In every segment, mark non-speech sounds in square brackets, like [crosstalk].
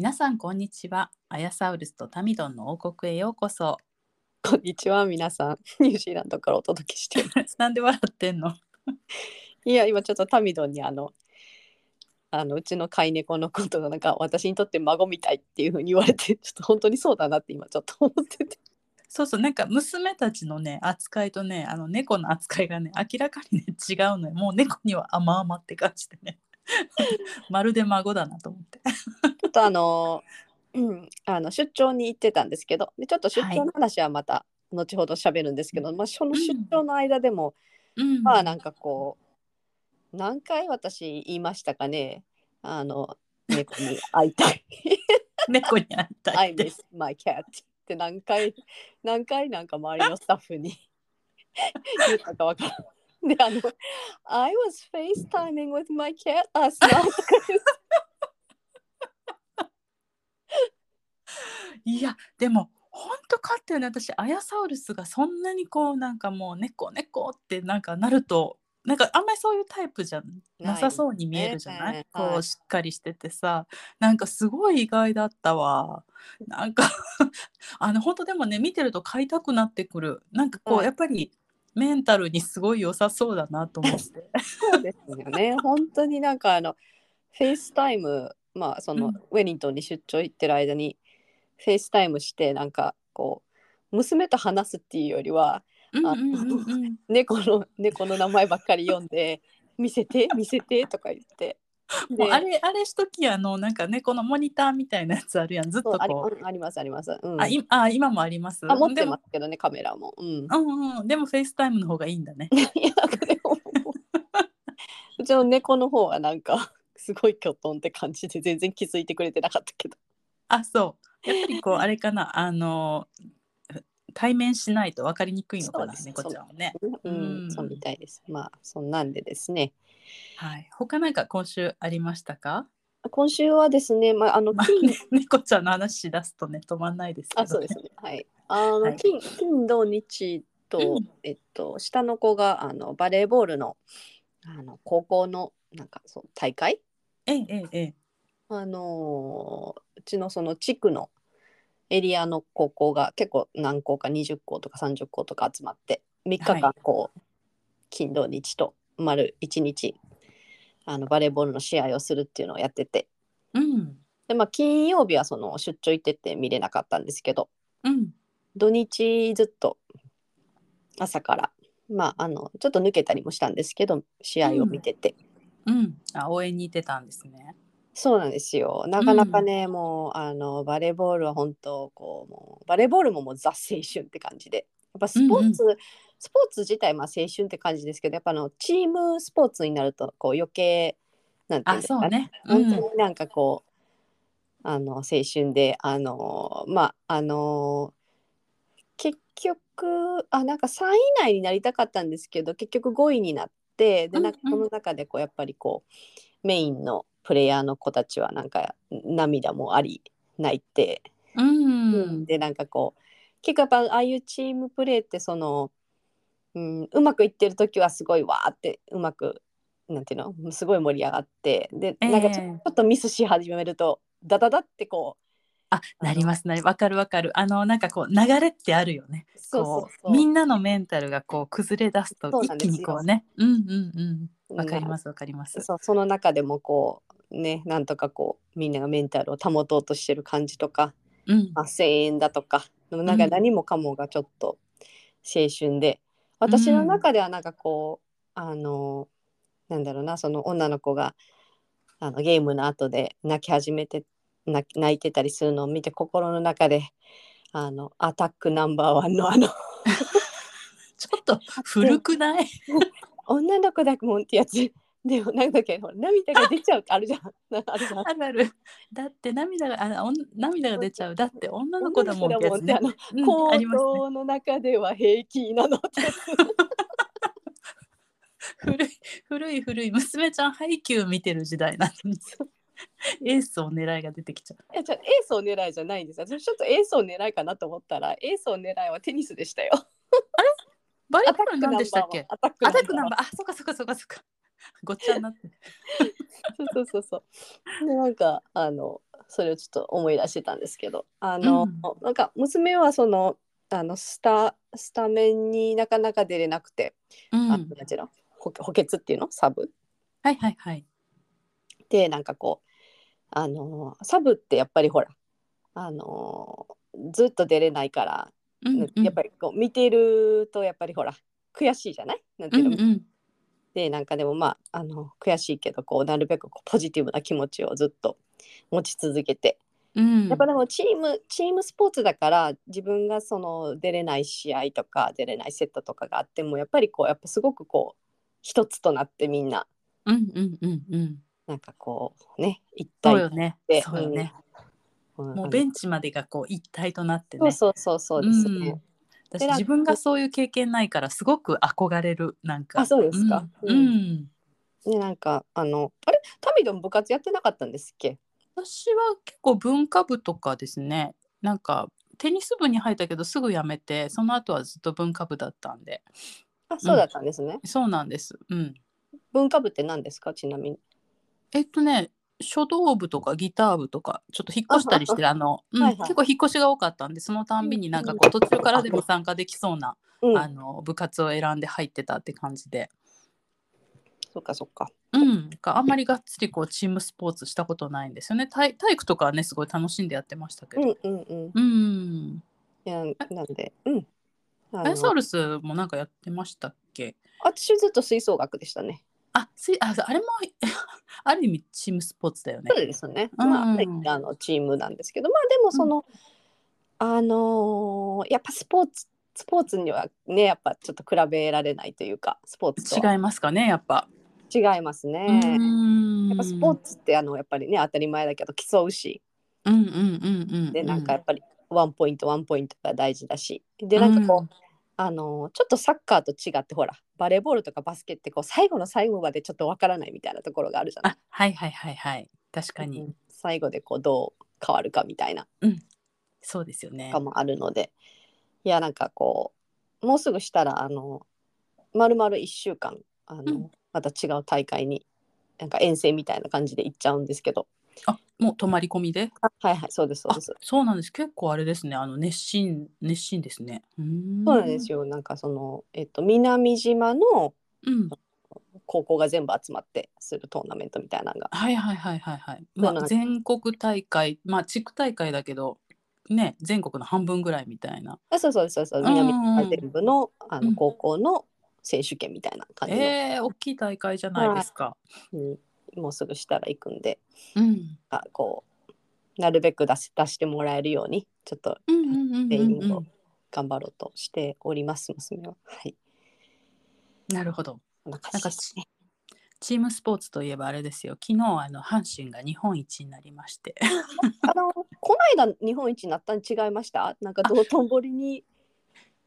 皆さんこんにちはアヤサウルスとタミドンの王国へようこそこんにちは、皆さん。[laughs] ニュージーランドからお届けしています。[laughs] なんで笑ってんの？[laughs] いや、今ちょっとタミドンにあの、あのうちの飼い猫のことがなんか私にとって孫みたいっていうふうに言われて、ちょっと本当にそうだなって今ちょっと思ってて。そうそうなんか娘たちのね扱いとねあの猫の扱いがね明らかにね違うのよもう猫には甘々って感じでねまるで孫だなと思ってっとあの、うん、あの出張に行ってたんですけど、でちょっと出張の話はまた後ほど喋るんですけど、まあその出張の間でも、うん。まあなんかこう、何回私言いましたかね、あの、猫に会いたい。[laughs] 猫に会いたい I miss my cat って何回何回なんか周りのスタッフに [laughs] 言ったかわからん。で、あの、I was FaceTiming with my cat last night [laughs] いやでも本当かってね私アヤサウルスがそんなにこうなんかもう猫猫ってなんかなるとなんかあんまりそういうタイプじゃなさそうに見えるじゃない、ねこはい。うしっかりしててさなんかすごい意外だったわ。なんか [laughs] あの本当でもね見てると飼いたくなってくる。なんかこう、はいやっぱりメンタルにすごい良さそうだなと思って。そうですよね。本当になんかあの、 FaceTime、まあその、うん。ウェリントンに出張行ってる間に、 FaceTime して、なんかこう、娘と話すっていうよりは、猫の猫の名前ばっかり呼んで、見せて、[laughs] 見せてとか言って。でもうあれあれしときあのなんかねこのモニターみたいなやつあるやんずっとこううんありますあります。うん、あいあ今もありますあ持ってますけどねカメラも。うん。うんうん、でも FaceTime の方がいいんだね。[laughs] いやうちの猫の方はなんかすごいきょとんって感じで全然気づいてくれてなかったけど。あ、そう。やっぱりこうあれかな、あの対面しないと分かりにくいのかな、猫ちゃんはね。うん、うんそうみたいです。まあそんなんでですね。はい。他なんか今週ありましたか？今週はですね、まああのまあ金、ね、猫ちゃんの話し出すとね止まんないですけど、あそうですね。はい。あの、はい金金土日と、うんえっと下の子があのバレーボールのあの高校のなんかそう大会？ええええええ。あのーうちのその地区のエリアの高校が結構何校か20校とか30校とか集まって3日はい間こう、金土日と丸1日あのバレーボールの試合をするっていうのをやっててうんで、まあ、金曜日はその出張行ってて見れなかったんですけどうん土日ずっと朝からまああのちょっと抜けたりもしたんですけど試合を見てて。うん。あ応援に行ってたんですね。そうなんですよ。なかなかね、もうあのバレーボールは本当こうもうバレーボールももうザ青春って感じで、やっぱスポーツ、スポーツ自体まあ青春って感じですけど、やっぱあのチームスポーツになるとこう余計なんていうんあですかね。うん本当になんかこう、あの青春であのまああの結局あなんか3位以内になりたかったんですけど結局5位になってでなんかうんうん。この中でこうやっぱりこうメインのプレイヤーの子たちはなんか涙もあり泣いて、うん。でなんかこう結構やっぱああいうチームプレーってその、うん、うまくいってる時はすごいわーってうまくなんていうの？すごい盛り上がってでええなんかちょ,、っとミスし始めるとダダダってこあなりますなりわかるわかる。あのなんかこう流れってあるよね。うそうそうこそうみんなのメンタルがこう崩れ出すと一気にこうね。うんうんうん。わかりますわかります。そうその中でもこうねなんとかこうみんながメンタルを保とうとしてる感じとか、うんまあ、声援だとかなんかうん何もかもがちょっと青春で、私の中ではなんかこうあのなんだろうなその女の子があのゲームの後で泣き始めて泣いてたりするのを見て心の中であのアタックナンバーワンのあの [laughs] ちょっと古くない？[laughs] [laughs] 女の子だもんってやつでもなんだっけほら涙が出ちゃうあるじゃん。な [laughs] あるじゃん。ある。だって涙があおん涙が出ちゃう。だって女の子だもんってやつね女の子だもんってあ。の中では平気なの。[laughs] 古い古い古い娘ちゃんハイキュー見てる時代なのにエースをねらえが出てきちゃう。いやじゃあエースをねらえじゃないんですよ。私ちょっとエースをねらえかなと思ったらエースをねらえはテニスでしたよ。バレーボアタックール何でしたっけアタックナンバーワン。あ、そっかそっかそっかそっか。[laughs] ごっちゃになって。そうそうそうそう。でなんかあのそれをちょっと思い出してたんですけど、あの、うんなんか娘はそのあのスタスタメンになかなか出れなくて、うん。あのなんていうの？補補欠っていうの？サブ？はいはいはい。でなんかこうあのサブってやっぱりほらあのずっと出れないから、うんうん、やっぱりこう見てるとやっぱりほら悔しいじゃない？なんていうの、うんうん。でなんかでもまああの悔しいけどこうなるべくこうポジティブな気持ちをずっと持ち続けて、うん、やっぱでもチームチームスポーツだから自分がその出れない試合とか出れないセットとかがあってもやっぱりこうやっぱすごくこう一つとなってみんなうんうんうんうん。なんかこうね一体そうよねで。そうよね。うんもうベンチまでがこう一体となってね。そうそうそうそうですね。うん私自分がそういう経験ないからすごく憧れるなんか。あそうですかうん。ううんなんかあのあれ？タミドン部活やってなかったんですっけ？私は結構文化部とかですね。なんかテニス部に入ったけどすぐ辞めてその後はずっと文化部だったんであそうだったんですね。そうなんです。うん。文化部って何ですか？ちなみに。えっとね書道部とかギター部とかちょっと引っ越したりしてあの、うんはいはい結構引っ越しが多かったんでそのたんびになんかこう途中からでも参加できそうな、うん、あの部活を選んで入ってたって感じで、そっかそっか。うん、があんまりがっつりこうチームスポーツしたことないんですよね体体育とかはねすごい楽しんでやってましたけど。うんうんうん。うん、いやなんで、うん。あアイサウのルスもなんかやってましたっけ？私ずっと吹奏楽でしたね。あすああれも [laughs] ある意味チームスポーツだよねそう。ですね。うんまあ、はいあのチームなんですけど、まあでもその、あのーやっぱスポーツスポーツにはねやっぱちょっと比べられないというかスポーツとは違いますかねやっぱ。違いますね。うんやっぱスポーツってあのやっぱりね当たり前だけど競うしうんうんうんうん。でなんかやっぱりワンポイントワンポイントが大事だしでなんかこう、あのちょっとサッカーと違ってほらバレーボールとかバスケってこう最後の最後までちょっとわからないみたいなところがあるじゃない？あはいはいはいはい。確かに、うん最後でこうどう変わるかみたいな。そうですよね。かもあるので。いやなんかこうもうすぐしたらあのまるまる1週間あの、うん。また違う大会になんか遠征みたいな感じで行っちゃうんですけどあもう泊まり込みで？はいはいそうですそうあです。そうなんです。結構あれですね。あの熱心熱心ですね。うーん。そうなんですよ。なんかその、えっと、南島のうん。高校が全部集まってするトーナメントみたいなのが。はいはいはいはいはい、まあ、全国大会まあ地区大会だけどね全国の半分ぐらいみたいな。あそうそうそうですう南島全部のあうん。の高校の選手権みたいな感じの、えー、大きい大会じゃないですか、うんもうすぐしたら行くんでうん、あこうなるべく出し出してもらえるようにちょっと全員をうん頑張ろうとしております娘は。はい。なるほどな感じですね。チームスポーツといえばあれですよ昨日あの阪神が日本一になりまして [laughs] あのこの間日本一になったに違いました？なんか道頓堀に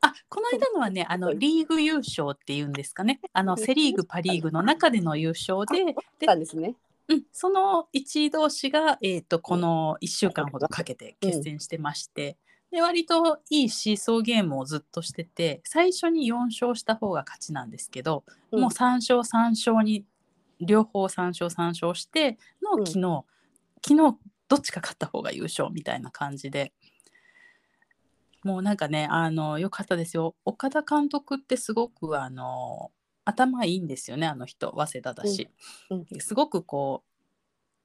あこの間のはねあのリーグ優勝っていうんですかね。あのセ・リーグパ・リーグの中での優勝であったんですね。うん、その1位同士が、えー、とこの1週間ほどかけて決戦してまして、で割といいシーソーゲームをずっとしてて最初に4勝した方が勝ちなんですけど、うん。もう3勝3勝に両方3勝3勝してのうん。昨日、昨日どっちか勝った方が優勝みたいな感じで。もうなんかねあのよかったですよ。岡田監督ってすごくあの頭いいんですよねあの人。早稲田だし、うん。すごくこ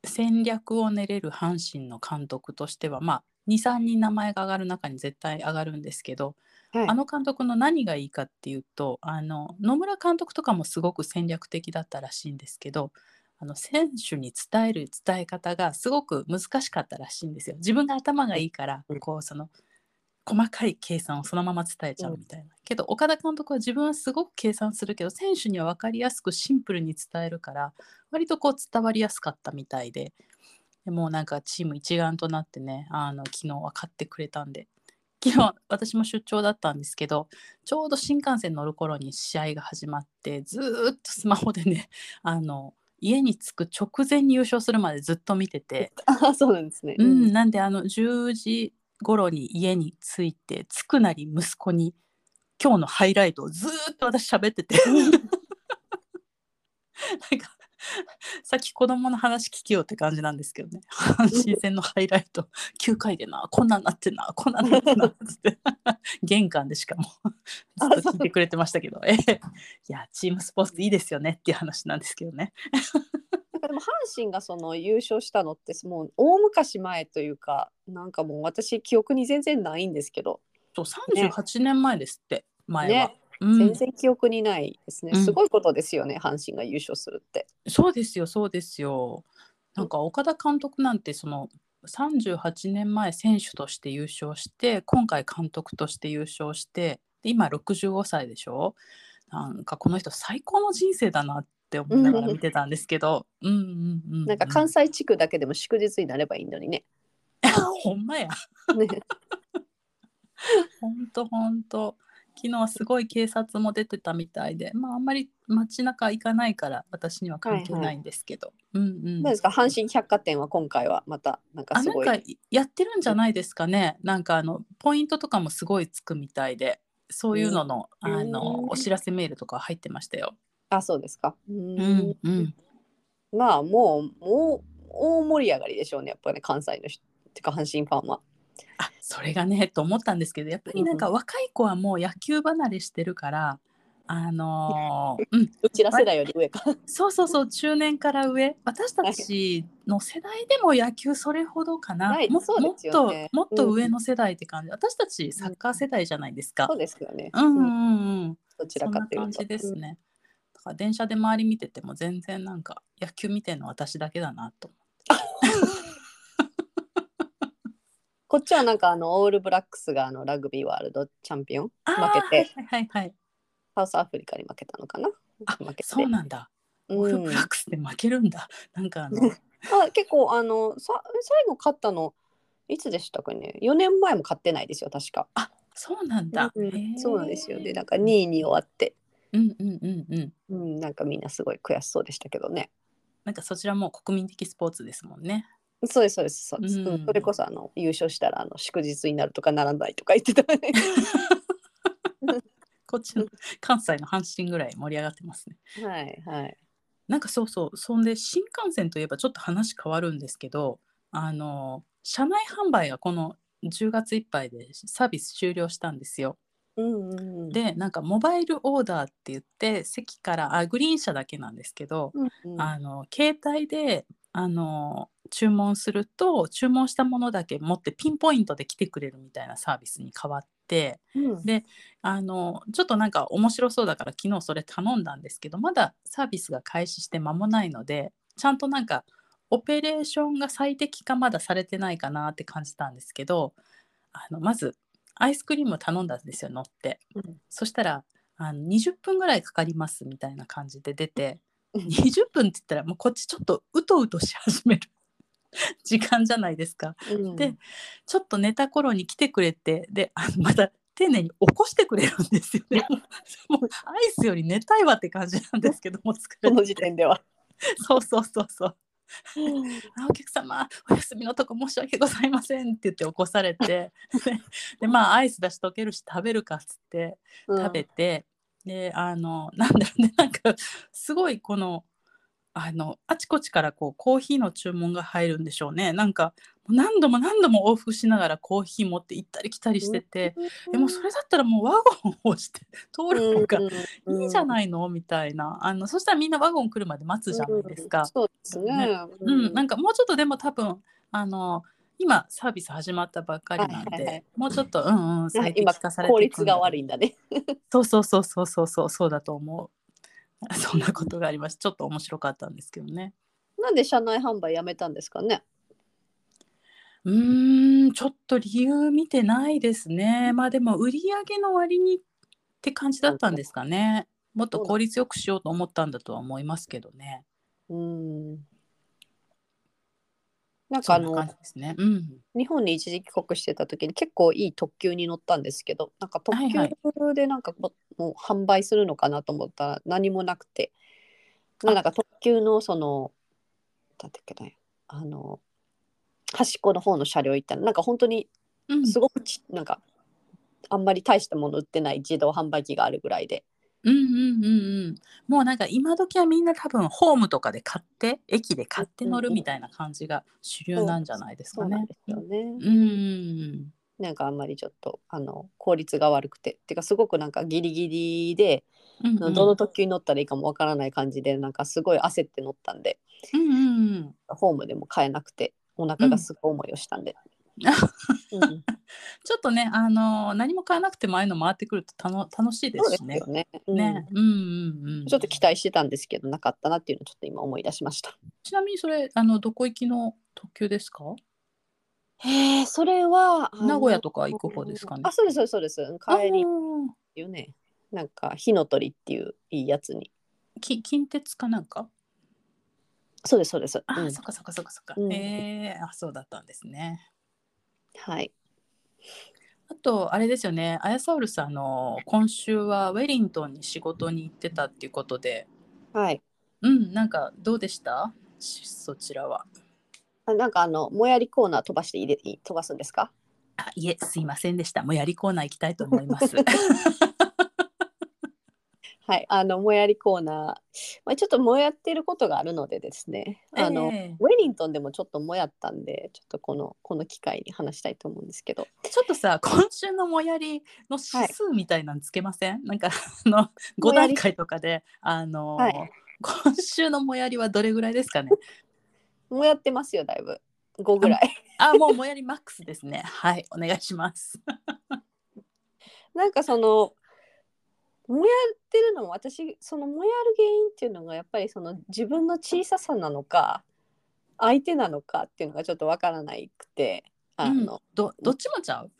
う戦略を練れる阪神の監督としてはまあ23人名前が上がる中に絶対上がるんですけど、はい。あの監督の何がいいかっていうとあの野村監督とかもすごく戦略的だったらしいんですけどあの選手に伝える伝え方がすごく難しかったらしいんですよ。自分が頭がいいからうん。こうその細かい計算をそのまま伝えちゃうみたいな、けど岡田監督は自分はすごく計算するけど選手には分かりやすくシンプルに伝えるから割とこう伝わりやすかったみたいで。でもうなんかチーム一丸となってねあの昨日分かってくれたんで。昨日私も出張だったんですけどちょうど新幹線乗る頃に試合が始まってずーっとスマホでねあの家に着く直前に優勝するまでずっと見てて、[laughs] あそうなんですね。うん、なんであの10時頃に家に着いて着くなり息子に今日のハイライトをずっと私喋ってて。なんかさっき子供の話聞きようって感じなんですけどね。阪神戦のハイライト。9回でなこんなんなってんなこんなんなってなっつって。玄関でしかも。ずっと聞いてくれてましたけど。え。いやチームスポーツいいですよねっていう話なんですけどね。なんかでも阪神がその優勝したのってもう大昔前というかなんかもう私記憶に全然ないんですけど、そう38年前ですって、前は。ね。うん。全然記憶にないですね、うん。すごいことですよね阪神が優勝するって。そうですよそうですよ。なんか岡田監督なんてその38年前選手として優勝して今回監督として優勝してで今65歳でしょ？なんかこの人最高の人生だなって思いながら見てたんですけど、うんうんうんうん、なんか関西地区だけでも祝日になればいいのにね。[laughs] ほんまや。ね。ほんとほんと。昨日はすごい警察も出てたみたいで。まああんまり街中行かないから私には関係ないんですけど、うんうん。どうですか？阪神百貨店は今回はまたなんかすごい。あなんかやってるんじゃないですかね。なんかあのポイントとかもすごいつくみたいで、そういうのの、うん。あのお知らせメールとか入ってましたよ。あそうですか。ううんんうん。まあもうもう大盛り上がりでしょうねやっぱりね関西の人ってか阪神ファンは。あそれがねと思ったんですけど、やっぱりなんか若い子はもう野球離れしてるから。あのーうん、うちら世代より上か。そうそうそう中年から上私たちの世代でも野球それほどかな、はいももっともっと上の世代って感じ、私たちサッカー世代じゃないですか、そうですよね。うんうんうんどちらかっていうと。な感じですね。だから電車で周り見てても全然なんか野球見てんの私だけだなと。[laughs] こっちはなんかあのオールブラックスがあのラグビーワールドチャンピオン負けて、はいはいはい。サウスアフリカに負けたのかな？あ負けて。そうなんだ。オールブラックスで負けるんだ。なんかあのあ結構あのさ最後勝ったのいつでしたかね？4年前も勝ってないですよ確か、あそうなんだ。うんそうなんですよでなんか2位に終わって、うんうんうんうん。うん、なんかみんなすごい悔しそうでしたけどねなんかそちらも国民的スポーツですもんね。そうですそうですそうです、うんうんそれこそあの優勝したらあの祝日になるとかならないとか言ってたわね [laughs] こっちの関西の阪神ぐらい盛り上がってますね。はいはいなんかそうそうそんで新幹線といえばちょっと話変わるんですけどあの車内販売がこの10月いっぱいでサービス終了したんですよ。うんうんうん。でなんかモバイルオーダーって言って席からあグリーン車だけなんですけど、うんうん。あの携帯であの注文すると注文したものだけ持ってピンポイントで来てくれるみたいなサービスに変わってうん。であのちょっとなんか面白そうだから昨日それ頼んだんですけどまだサービスが開始して間もないのでちゃんとなんかオペレーションが最適化まだされてないかなって感じたんですけどあのまずアイスクリームを頼んだんですよ乗って。うんそしたらあの20分ぐらいかかりますみたいな感じで出てうん20分って言ったらもうこっちちょっとうとうとし始める [laughs] 時間じゃないですか。うんでちょっと寝た頃に来てくれてであのまた丁寧に起こしてくれるんですよね。[laughs] もうアイスより寝たいわって感じなんですけども疲れてこの時点では。[laughs] そうそうそうそう。あお客様お休みのとこ申し訳ございません。って言って起こされて。ででまあアイスだし溶けるし食べるかっつって食べて、であのなんだろうね。なんかすごいこのあのあちこちからこうコーヒーの注文が入るんでしょうね。なんか何度も何度も往復しながらコーヒー持って行ったり来たりしてて、でもそれだったらもうワゴンを押して通る方がいいじゃいないの？みたいな。あのそしたらみんなワゴン来るまで待つじゃないですか。そうですね。うん、なんかもうちょっとでも多分あの今サービス始まったばっかりなんで、はいはいはい。もうちょっとうんうん最適今化されて効率が悪いいんだね。[laughs] そうそうそうそうそうそうそうだと思う [laughs] そんなことがありましたちょっと面白かったんですけどねなんで車内販売やめたんですかね？うーんん、ちょっと理由見てないですね。まあでも売り上げの割にって感じだったんですかね。もっと効率よくしようと思ったんだとは思いますけどね。うん。なんかあのね。うん。日本に一時帰国してた時に結構いい特急に乗ったんですけどなんか特はいはい。急でなんかももう販売するのかなと思ったら何もなくて。なんか特急のそのなんていうかねあの端っこの方の車両行ったらなんか本当にうん、すごくち、なんかあんまり大したもの売ってない自動販売機があるぐらいでうんうんうんうん。もうなんか今時はみんな多分ホームとかで買って駅で買って乗るみたいな感じが主流なんじゃないですかねそうなんで。すよね。うんうんなんかあんまりちょっとあの効率が悪くてっていうかすごくなんかギリギリで、うんうんどの特急に乗ったらいいかもわからない感じでなんかすごい焦って乗ったんでうんうんうんホームでも買えなくてお腹がすごい思いをしたんで、うんちょっとね、あのー何も買わなくてもああいうの回ってくるとたの楽しいですすしねよ。ね、うんね、うんうんうん。ちょっと期待してたんですけどなかったなっていうのをちょっと今思い出しましたちなみにそれあのどこ行きの特急ですか？へえそれは名古屋とか行く方ですかねあそうですそうですそうです帰りっあーていうねなんか火の鳥っていういいやつにき近鉄かなんか？そうですそうです、あ、うんそっかそっかそっかそっか。うんええあそうだったんですね。はいあとあれですよね、アヤサウルさんの今週はウェリントンに仕事に行ってたっていうことで、はいうんなんかどうでした？しそちらは。あなんかあのもやりコーナー飛ばして入れいい飛ばすんですか？あいえすいませんでした。もうやりコーナー行きたいと思います。[laughs] はい、あのもやりコーナー、まあ、ちょっともやってることがあるのでですね、あのええ。ウェリントンでもちょっともやったんで、ちょっとこのこの機会に話したいと思うんですけど、ちょっとさ今週のもやりの指数みたいなのつけません、なんかあの5もやり段階とかであの、はい。今週のもやりはどれぐらいですかね？もやってますよ、だいぶ。5ぐらい。あもうもやりマックスですね。はいお願いします。[laughs] なんかその、もやってるのも私、そのもやる原因っていうのが、やっぱりその自分の小ささなのか、相手なのかっていうのがちょっとわからないくて、あの、うん。どどっちもちゃう？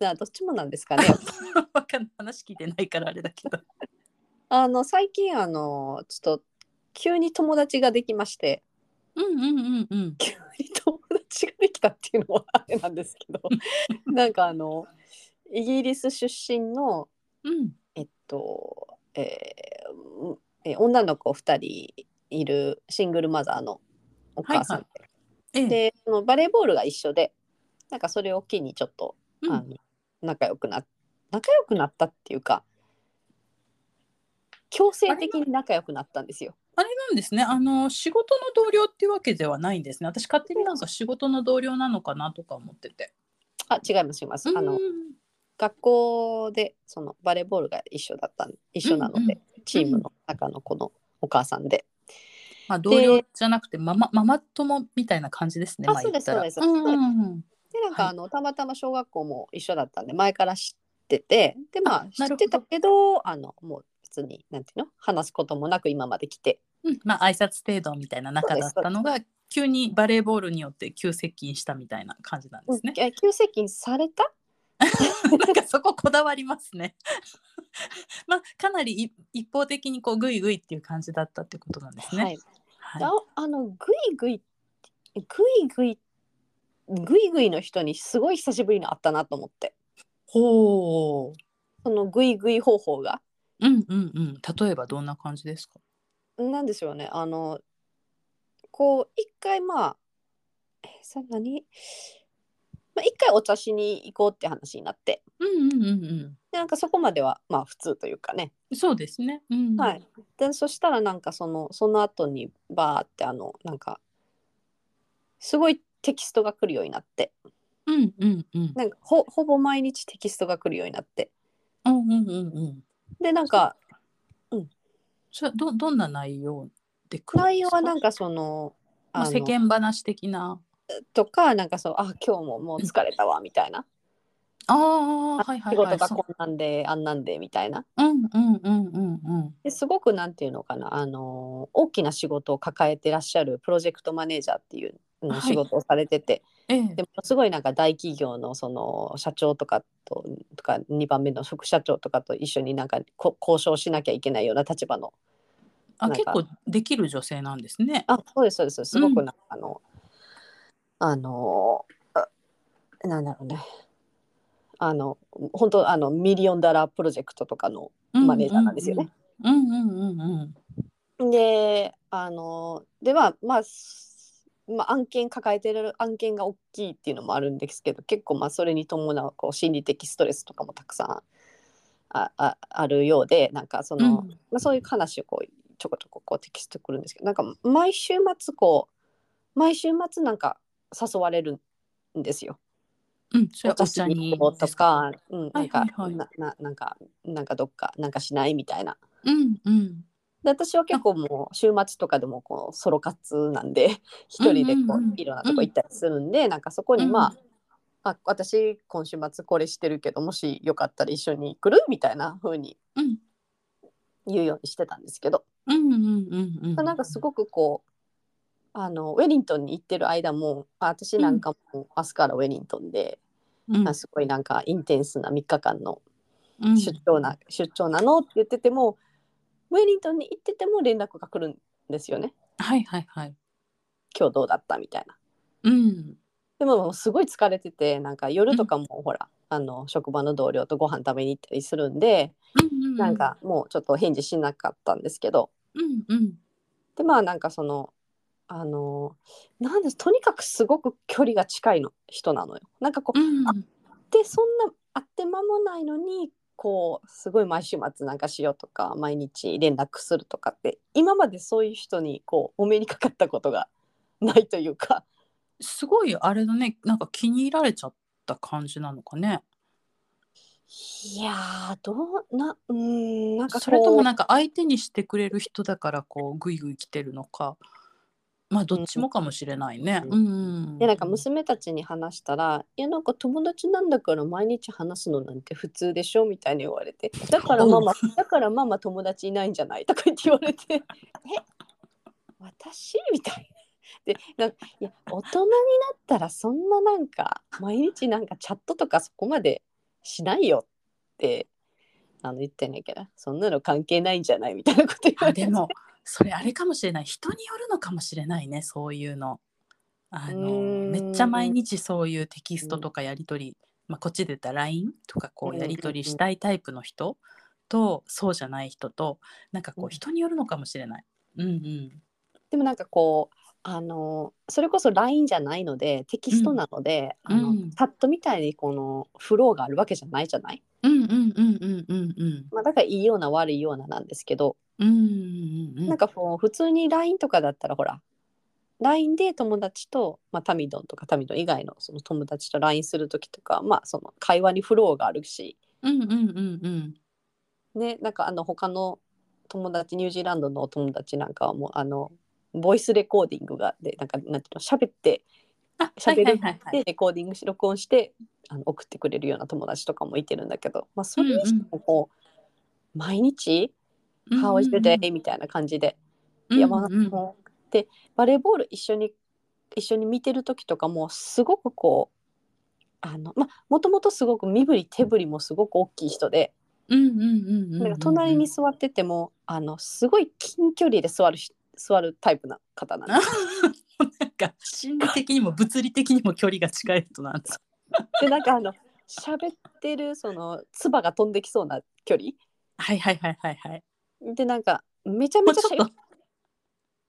などっちもなんですかね。[laughs] わかんない。話聞いてないからあれだけど。[laughs] あの最近あのちょっと急に友達ができまして。うんうんうんうん。急に友達ができたっていうのはあれなんですけど。[laughs] なんかあのイギリス出身のうんと、えー女の子2人いるシングルマザーのお母さんで,、ええ。でそのバレーボールが一緒でなんかそれを機にちょっと、うん。あの仲良くな仲良くなったっていうか強制的に仲良くなったんですよ。あれなんですね。あの仕事の同僚っていうわけではないんですね。私勝手になんか仕事の同僚なのかなとか思ってて。あ違います違います。あのうん学校でそのバレーボールが一緒だったん一緒なので、うんうん。チームの中のこのお母さんで、まあ、同僚じゃなくてママママ友みたいな感じですね。あそうですそうですんうんうん。でなんか、はい。あのたまたま小学校も一緒だったんで前から知っててでまあ知ってたけどあのもう別になんていうの？話すこともなく今まで来て。うんまあ挨拶程度みたいな仲だったのが急にバレーボールによって急接近したみたいな感じなんですね。え急接近された [laughs] なんかそここだわりますね。[laughs] まあかなりい一方的にこうグイグイっていう感じだったってことなんですね。はい、はいああのグイグイグイグイグイグイの人にすごい久しぶりに会ったなと思ってほう。そのグイグイ方法がうんうんうん。例えばどんな感じですか？なんでしょうねあのこう一回まあえそれ何、まあ、一回お茶しに行こうって話になってうんうんうんでなんかそこまではまあ普通というかね、うん。そうですね。うん、はい。でそしたらなんかそのその後にバーってあのなんかすごいテキストが来るようになってうんうんうん。なんかほほぼ毎日テキストが来るようになってうんうんうんうん。でなんかそれはどどんな内容で来るん内ですか？容はなんかそのまあ、世間話的な。とかなんかそうあ今日ももう疲れたわみたいな、[laughs] ああ、はいはいはい。仕事がこんなんであんなんでみたいな。うんうんうんうんうん。ですごくなんていうのかなあの大きな仕事を抱えてらっしゃるプロジェクトマネージャーっていううんはい。仕事をされてて、ええ。でもすごいなんか大企業のその社長とかととか2番目の副社長とかと一緒になんかこ交渉しなきゃいけないような立場のあ結構できる女性なんですね。あそうですそうです。すごうんくなんかあの、あのあなんだろうね。あの本当あの million dollar project とかのマネージャーなんですよね。うんうんうんうんであのではまあすまあ、案件抱えてる案件が大きいっていうのもあるんですけど結構まあそれに伴うこう心理的ストレスとかもたくさんあああるようでなんかその、うん。まあ、そういう話をこうちょこちょここうテキストくるんですけどなんか毎週末こう毎週末なんか誘われるんですよ。うん。それお私茶にとか。か、うん、なんか、はいはいはいなななんかなんかどっかなんかしないみたいな。うんうん。で私は結構もう週末とかでもこうソロ活なんで [laughs] 一人でこうんうんうんういろんなとこ行ったりするんで、なんかそこにまあ,、あ私今週末これしてるけどもしよかったら一緒に来るみたいな風にうん言うようにしてたんですけど、うんうんうんうん。なんかすごくこうあのウェリントンに行ってる間もあ私なんかも明日からウェリントンで、うんあすごいなんかインテンスな3日間のうん出張な、出張なのって言っててもウェリントンに行ってても連絡が来るんですよねはいはいはい。今日どうだったみたいな。うん。でももうすごい疲れててなんか夜とかもほら、あの職場の同僚とご飯食べに行ったりするんで、うんうん。なんかもうちょっと返事しなかったんですけどうんうん。でまあなんかそのあのなんですとにかくすごく距離が近いの人なのよ。なんかこう、うんあでそんな会って間もないのにこうすごい毎週末なんかしようとか毎日連絡するとかって今までそういう人にこうお目にかかったことがないというか。すごいあれだね。なんか気に入られちゃった感じなのかね。いやーどうなうーんなんかそれともなんか相手にしてくれる人だからこうグイグイ来てるのか。まあどっちもかもしれないね。ううんうん。でなんか娘たちに話したら「いやなんか友達なんだから毎日話すのなんて普通でしょ」みたいに言われて「[laughs] だからママだからママ友達いないんじゃない?」とか言って言われて「[laughs] え？私?」みたいな。でなんかいや大人になったらそんななんか毎日なんかチャットとかそこまでしないよってあの言ってんねんけどそんなの関係ないんじゃない？みたいなこと言われてあでもそれあれかもしれない。人によるのかもしれないねそういうの。あのめっちゃ毎日そういうテキストとかやり取り、まあ、こっちで言ったら LINE とかこうんうんうん。うやり取りしたいタイプの人とそうじゃない人となんかこうん。う人によるのかもしれない。うんうん。でもなんかこうあのそれこそ LINE じゃないのでテキストなので、あのうん。チャットみたいにこのフローがあるわけじゃないじゃない、うんうんうんうんうんうん。まあ、だからいいような悪いようななんですけど、うんうんうんなんかこう普通に LINE とかだったらほら LINE で友達と、まあ、タミドンとかタミドン以外のその友達と LINE する時とか、まあ、その会話にフローがあるし、うんうんうんうん。ね、なんかあの他の友達ニュージーランドのお友達なんかはもうあのボイスレコーディングがでなんかなんていうの喋ってあ喋るはいはいはいはい。でレコーディングし録音してあの送ってくれるような友達とかもいてるんだけど、まあ、それにしてもこう、毎日「How was your day?」みたいな感じで、でバレーボール一緒に一緒に見てる時とかもすごくこうあのまあもともとすごく身振り手振りもすごく大きい人で、うんうんうんうんうんなんか隣に座っててもあのすごい近距離で座るし座るタイプな方なんです。なんか心理的にも物理的にも距離が近い人なんです。[laughs] でなんかあの喋ってるその唾が飛んできそうな距離はいはいはいはいはい。でなんかめちゃめちゃもうちょっと。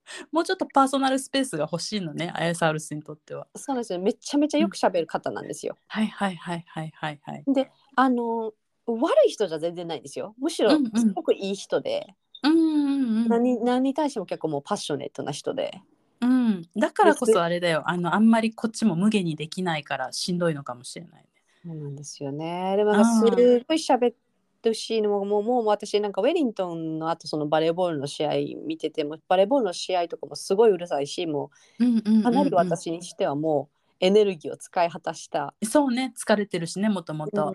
[laughs] もうちょっとパーソナルスペースが欲しいのね、アヤサウルスにとっては。そうなんですよ。めちゃめちゃよく喋る方なんですよ。はいはいはいはいはいはい。であの悪い人じゃ全然ないんですよ。むしろすごくいい人で、うんうんうん。何何に対しても結構もうパッショネットな人で。うん、だからこそあれだよ。あのあんまりこっちも無限にできないからしんどいのかもしれないね。そうなんですよね。でもすごい喋ってほしいのももうもう私なんかウェリントンの後そのバレーボールの試合見ててもバレーボールの試合とかもすごいうるさいしもうかなり私にしてはもうエネルギーを使い果たした、そうね疲れてるしねもともと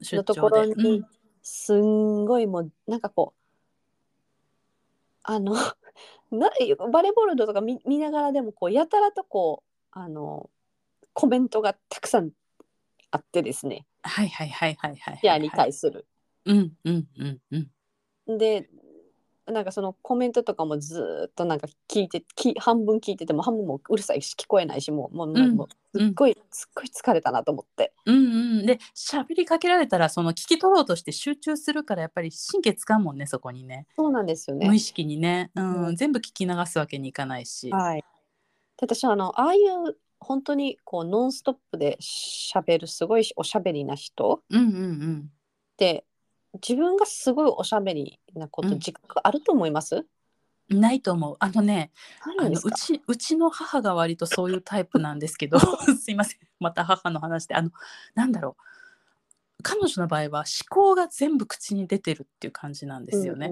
のとこ。ろにすんごいもうなんかこうあの [laughs] なバレーボールとか見見ながらでもこうやたらとこうあのコメントがたくさんあってですね。はいはいはいはいはいシェアに対する。うんうんうんうん。でなんかそのコメントとかもずーっとなんか聞いてき半分聞いてても半分もうるさいし聞こえないしもうもう,、うんもうすっごい、すっごい疲れたなと思って。うんうん。で喋りかけられたらその聞き取ろうとして集中するからやっぱり神経使うもんねそこにね。そうなんですよね。無意。識にね、うんうん。全部聞き流すわけにいかないし、はい。で私はあのああいう本当にこうノンストップでしゃべるすごいおしゃべりな人うんうんうん。って自分がすごいおしゃべりなことうん。自覚あると思います、ないと思う。あのねあのうちうちの母が割とそういうタイプなんですけど [laughs] すいません。また母の話で。あのなんだろう。彼女の場合は思考が全部口に出てるっていう感じなんですよね。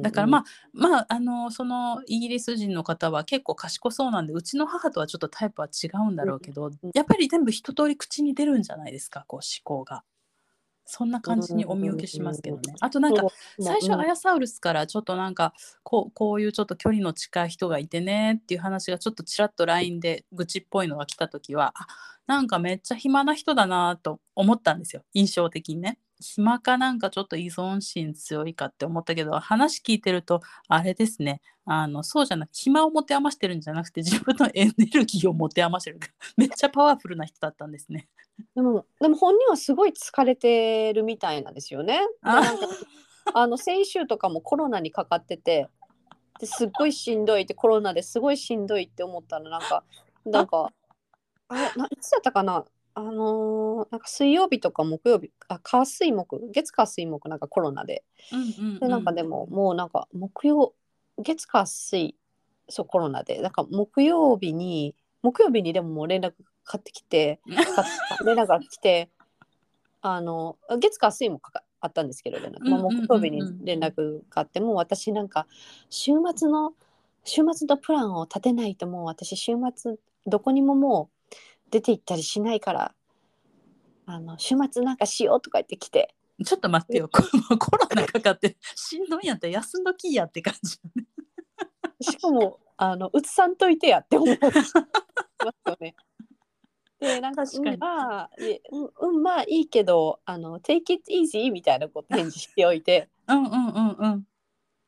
だからまあまああのそのイギリス人の方は結構賢そうなんでうちの母とはちょっとタイプは違うんだろうけど、うん。やっぱり全部一通り口に出るんじゃないですかこう思考が。そんな感じにお見受けしますけどね。あとなんか最初うんアヤサウルスからちょっとなんかこうこういうちょっと距離の近い人がいてねっていう話がちょっとちらっと LINE で愚痴っぽいのが来た時はあなんかめっちゃ暇な人だなと思ったんですよ印象的にね。暇かなんかちょっと依存心強いかって思ったけど話聞いてるとあれですねあのそうじゃなく暇を持て余してるんじゃなくて自分のエネルギーを持て余してる [laughs] めっちゃパワフルな人だったんですね。でもでも本人はすごい疲れてるみたいなんですよね。あの先週とかもコロナにかかっててですっごいしんどいってコロナですごいしんどいって思ったらなんかなんかあれないつだったかな？あのーなんか水曜日とか木曜日あ火水木月火水木なんかコロナで。うんうんうん。でなんかでももうなんか木曜月火水そうコロナで。なんか木曜日に木曜日にでももう連絡かかってきて [laughs] か連絡が来てあの月火水もかかあったんですけど連絡、まあ、うんうんうんうん木曜日に連絡があってもう私なんか週末の週末のプランを立てないともう私週末どこにももう出て行ったりしないからあの週末なんかしようとか言ってきてちょっと待ってよ、ココロナかかってしんどいんやったら休んどきやって感じ。[laughs] しかもあのうつさんといてやって思いますよね。[laughs] でなんか確かにうんまあいえうんうんまあいいけどあの take it easy みたいなこと返事しておいてうんうんうんうん。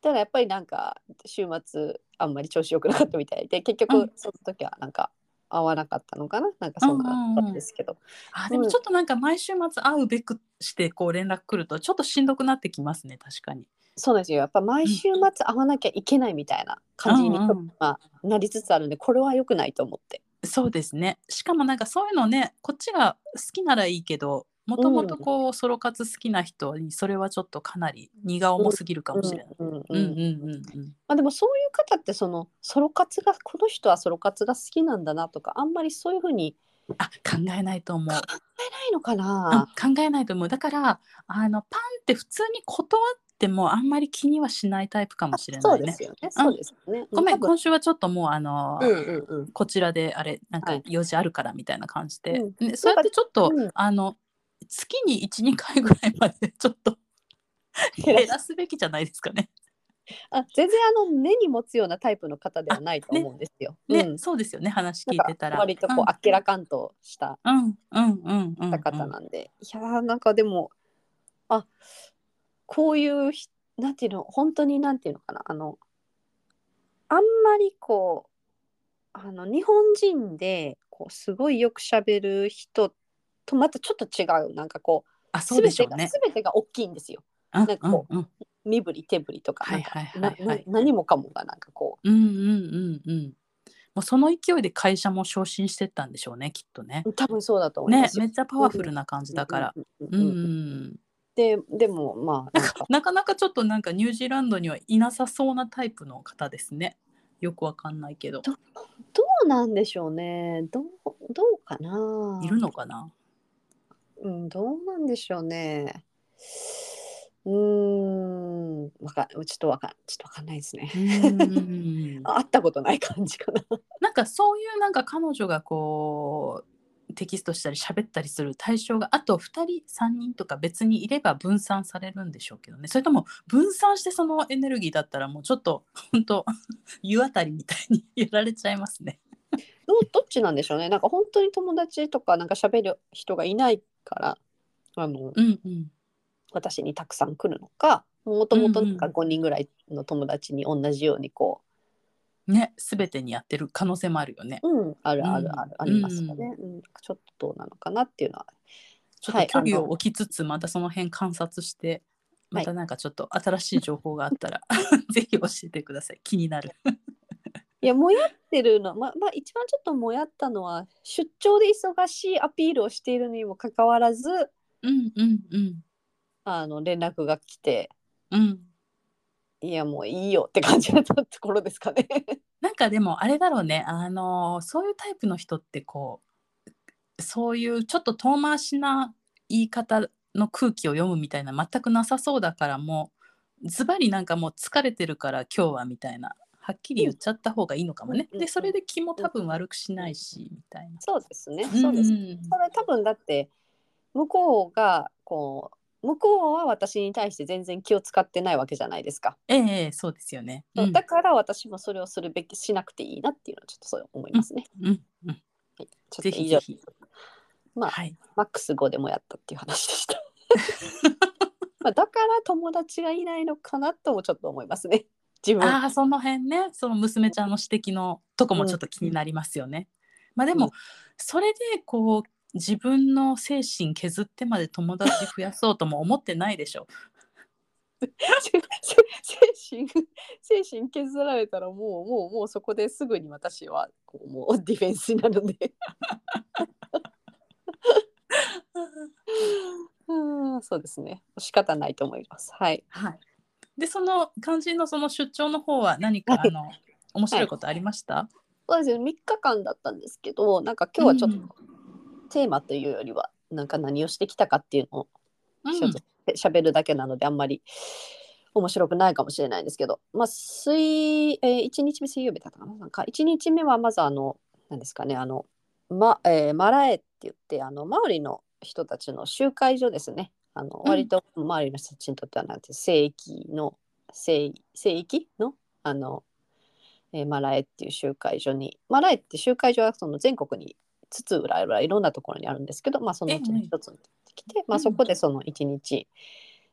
ただやっぱりなんか週末あんまり調子良くなかったみたいで結局うんその時はなんか会わなかったのかな？なんかそんなあったんですけど、あでもちょっとなんか毎週末会うべくしてこう連絡来るとちょっとしんどくなってきますね確かに。そうなんですよやっぱ毎週末会わなきゃいけないみたいな感じに、うんうんまあ、なりつつあるんでこれは良くないと思って。そうですね。しかもなんかそういうのねこっちが好きならいいけどもともとこうソロ活好きな人にそれはちょっとかなり荷が重すぎるかもしれない。でもそういう方ってそのソロ活がこの人はソロ活が好きなんだなとかあんまりそういうふうにあ考えないと思う。ないのかうんな、考えないと思う。だからあのパンって普通に断ってもあんまり気にはしないタイプかもしれないねそうです。よね。そうですよね。ごめん今週はちょっともうあのうんうんうん。こちらであれなんかはい用事あるからみたいな感じで、うんねそうやってちょっと、うんあの月に12回ぐらいまでちょっと [laughs] 減らすべきじゃないですかね。あ全然あの根に持つようなタイプの方ではないと思うんですよ。ね、うん、そうですよね話聞いてたら。か割とこうあっけらかんとしたうんうんうんうんうん、方なんで、いやーなんかでもあこういうひなんていうの本当になんていうのかなあのあんまりこうあの日本人でこうすごいよくしゃべる人とまたちょっと違うなんかこうあそうでしょうね。全てが大きいんですようんなんかこうんうん身振り手振りとか何もかもがなんかこうんうんうんうん。もうその勢いで会社も昇進してったんでしょうねきっとね。う多分そうだと思いますよ。ねめっちゃパワフルな感じだから。うん。ででもまあなんかなかなかちょっとなんかニュージーランドにはいなさそうなタイプの方ですね。よくわかんないけど。どうなんでしょうねどうどうかないるのかな？うん、どうなんでしょうね。うーん、わかちょっとわかちょっとわかんないですね。うん [laughs] 会ったことない感じかな。なんかそういうなんか彼女がこうテキストしたり喋ったりする対象があと2人3人とか別にいれば分散されるんでしょうけどねそれとも分散してそのエネルギーだったらもうちょっと本当 [laughs] 湯あたりみたいにやられちゃいますね。どうどっちなんでしょうね。なんか本当に友達とかなんか喋る人がいないからあのうんうん。私にたくさん来るのかもともとなんかうん。5人ぐらいの友達に同じようにこね全てにやってる可能性もあるよね。う、うん、あるあるうん。ある、ありますよね、うん。ちょっとどうなのかなっていうのは。はいちょっと距離を置きつつまたその辺観察してまたなんかちょっと新しい情報があったら [laughs] ぜひ教えてください。気になる。いやもやってるのままあ一番ちょっともやったのは出張で忙しいアピールをしているにもかかわらずうんうんうんあの連絡が来てうん。いやもういいよって感じだったところですかね。[laughs] なんかでもあれだろうねあのそういうタイプの人ってこうそういうちょっと遠回しな言い方の空気を読むみたいな全くなさそうだからもうズバリなんかもう疲れてるから今日はみたいなはっきり言っちゃった方がいいのかもね。うんでそれで気も多分悪くしないしみたいな。そうですね。そうです。んんそれ多分だって向こうがこう向こうは私に対して全然気を使ってないわけじゃないですか。ええええそうですよね。うんだから私もそれをするべきしなくていいなっていうのはちょっとそう思いますね。うんうんはい、ちょっぜと以上ひぜひ。まあ、はい。マックス5でもやったっていう話でした。[laughs] まあだから友達がいないのかなともちょっと思いますね。自分。ああその辺ねその娘ちゃんの指摘のとこもちょっと気になりますよね。まあでも、うんそれでこう自分の精神削ってまで友達増やそうとも思ってないでしょ。[laughs] 精神 [laughs] 精神削られたらもうもうもうそこですぐに私はこうもうディフェンスになるんで [laughs] うんそうですね仕方ないと思いますはいはい。でその肝心のその出張の方は何かはい。あの面白いことありました？そうですね3日間だったんですけどなんか今日はちょっとうんテーマというよりはなんか何をしてきたかっていうのをうん。ちょっと喋るだけなのであんまり面白くないかもしれないんですけど、まあ、水、えー、1日目水曜日だったかな？なんか1日目はまずあの何ですかねあの、まえーマラエって言ってあの周りの人たちの集会所ですねあのうん。割と周りの人たちにとってはなんて聖域の聖聖域のあの、えーマラエっていう集会所にマラエって集会所はその全国に津々浦々いろんなところにあるんですけど、まあ、そのうちの一つに来て、まあ、うん。そこでその一日、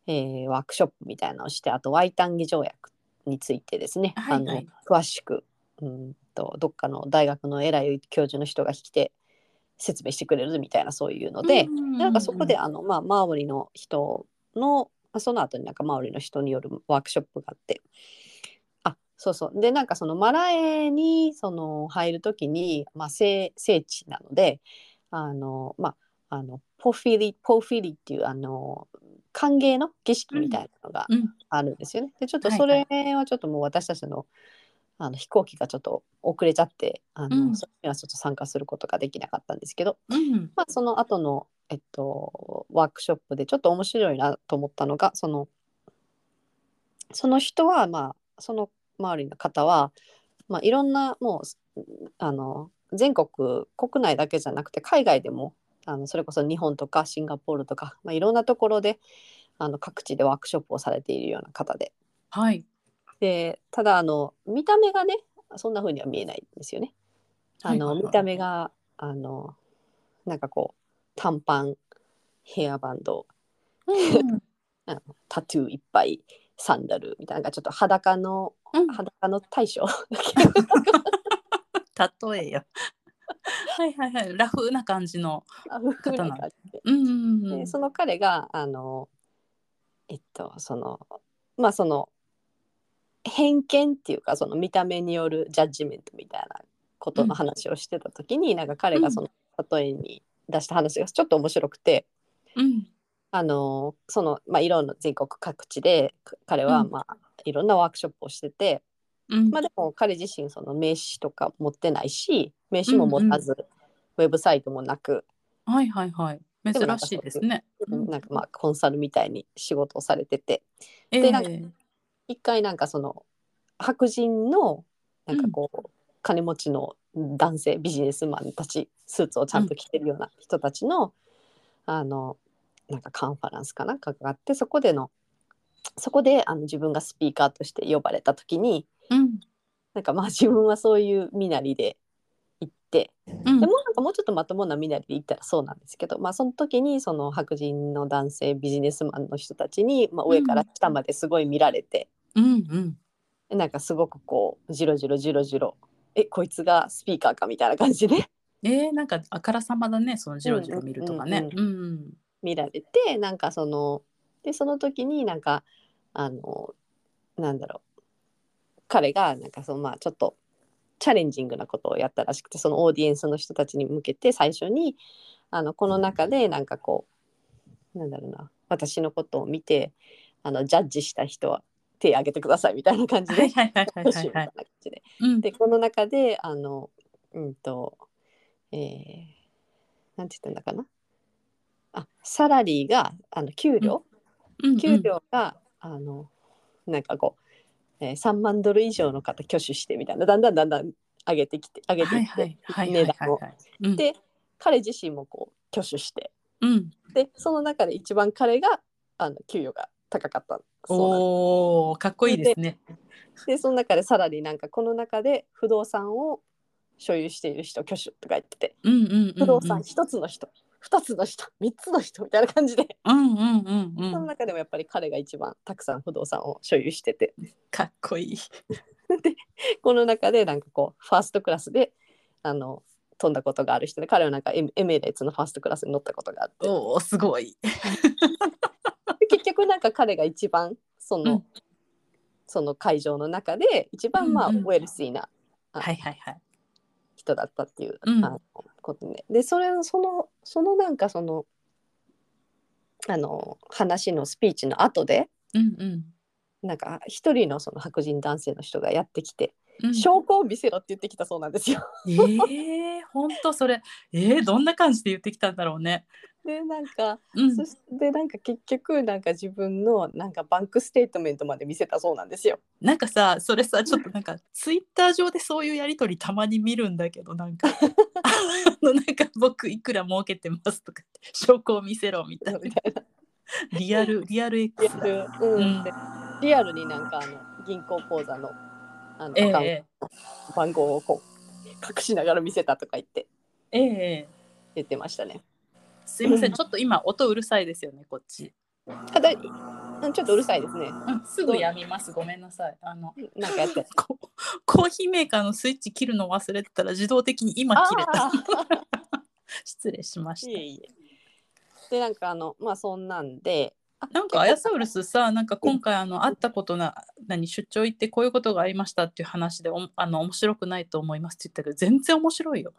えーワークショップみたいなのをしてあとワイタンギ条約についてですね、はいはい。あの詳しくうんとどっかの大学の偉い教授の人が来て説明してくれるみたいなそういうので、うんなんかそこであの、まあ、マーリの人のまあその後になんかマーリの人によるワークショップがあって。あそうそう。でなんかそのマラエにその入る時に、まあ、聖聖地なのであのまああのポフィリポフィリっていうあの歓迎の儀式みたいなのがうん。あるんですよね。でちょっとはい。それはちょっともう私たちの,、あの飛行機がちょっと遅れちゃってあの、うん。それにはちょっと参加することができなかったんですけど、うんまあ、その後のえっとワークショップでちょっと面白いなと思ったのがそのその人はまあその周りの方は、まあ、いろんなもうあの全国国内だけじゃなくて海外でもあのそれこそ日本とかシンガポールとか、まあ、いろんなところであの各地でワークショップをされているような方で。はい。でただあの見た目がねそんな風には見えないんですよね。あの、見た目があのなんかこう短パンヘアバンドうん [laughs] タトゥーいっぱいサンダルみたいなちょっと裸のうん裸の大将 [laughs] 例えよ。はいはいはい。ラフな感じの。方ななんでうんうんうんでその彼があのえっとそのまあその偏見っていうかその見た目によるジャッジメントみたいなことの話をしてた時に、なんか彼がその例えに出した話がちょっと面白くて、うん。あのそのまあいろんな全国各地でか彼はうん。まあ、いろんなワークショップをしてて、うん。まあでも彼自身その名刺とか持ってないし名刺も持たず、ウェブサイトもなく、はいはいはい。珍しいですね。うん。なんかまあコンサルみたいに仕事をされてて。えでなんかえ一回なんかその白人のなんかこう、金持ちの男性ビジネスマンたちスーツをちゃんと着てるような人たちの、あのなんかカンファレンスかなんかがあってそこでのそこであの自分がスピーカーとして呼ばれた時にうん。なんかまあ自分はそういう身なりで行って、うん。でもなんかもうちょっとまともな身なりで言ったらそうなんですけど、まあ、その時にその白人の男性ビジネスマンの人たちに、まあ、上から下まですごい見られて、うんうんなんかすごくこうジロジロジロジロ。えこいつがスピーカーかみたいな感じで。えー、なんかあからさまだねそのジロジロ見るとかね。ううん。見られてなんかそのでその時になんかあのなんだろう。彼がなんかそのまあちょっとチャレンジングなことをやったらしくてそのオーディエンスの人たちに向けて最初にあのこの中でなんかこうなんだろうな私のことを見てあのジャッジした人は手挙げてくださいみたいな感じででこの中であのうんとえー、なんて言ったんだかな。あサラリーがあの給料、うん。うん給料が、あのなんかこう、えー、3万ドル以上の方挙手してみたいなだんだんだんだん上げてきて上げてはいきて、値段を。で彼自身もこう挙手して。うん。でその中で一番彼があの給与が高かったおおかっこいいですね。でその中でさらになんかこの中で不動産を所有している人挙手とか言っててうんうんうんうん。不動産一つの人二つの人三つの人みたいな感じで、うんうんうんうそのん。中でもやっぱり彼が一番たくさん不動産を所有しててかっこいい。[laughs] この中でなんかこうファーストクラスであの飛んだことがある人で彼はなんかエエメレーツのファーストクラスに乗ったことがあっておおすごい。[laughs] で [laughs] 結局なんか彼が一番その、うんその会場の中で一番まあ、うんうんウェルシーなあはいはいはい。人だったっていう、うんあのことね。でそれそのそのなんかそのあの話のスピーチの後でうんうん。なんか一人のその白人男性の人がやってきて、うん証拠を見せろって言ってきたそうなんですよ。ええ本当それえー、どんな感じで言ってきたんだろうね。でなんか、うん。そしてなんか結局なんか自分のなんか bank statement まで見せたそうなんですよ。なんかさそれさちょっとなんかツイッター上でそういうやり取りたまに見るんだけどなんか [laughs] あのなんか僕いくら儲けてますとか証拠を見せろみたいな。[laughs] リアルリアル X だ。リアル、うんうん。でリアルになんかあの銀行口座のあの、えアカウンえト番号をこう隠しながら見せたとか言って。ええ。言ってましたね。すいませんちょっと今音うるさいですよねこっち。あだちょっとうるさいですね。うんすぐやみますごめんなさい。あのなんかやって。[laughs] ココーヒーメーカーのスイッチ切るの忘れてたら自動的に今切れた。あ [laughs] 失礼しまーした。いえ。でなんかあのまあそんなんで。あなんかアヤサウルスさなんか今回あの会ったことな何出張行ってこういうことがありましたっていう話でおあの面白くないと思いますって言ったけど全然面白いよ。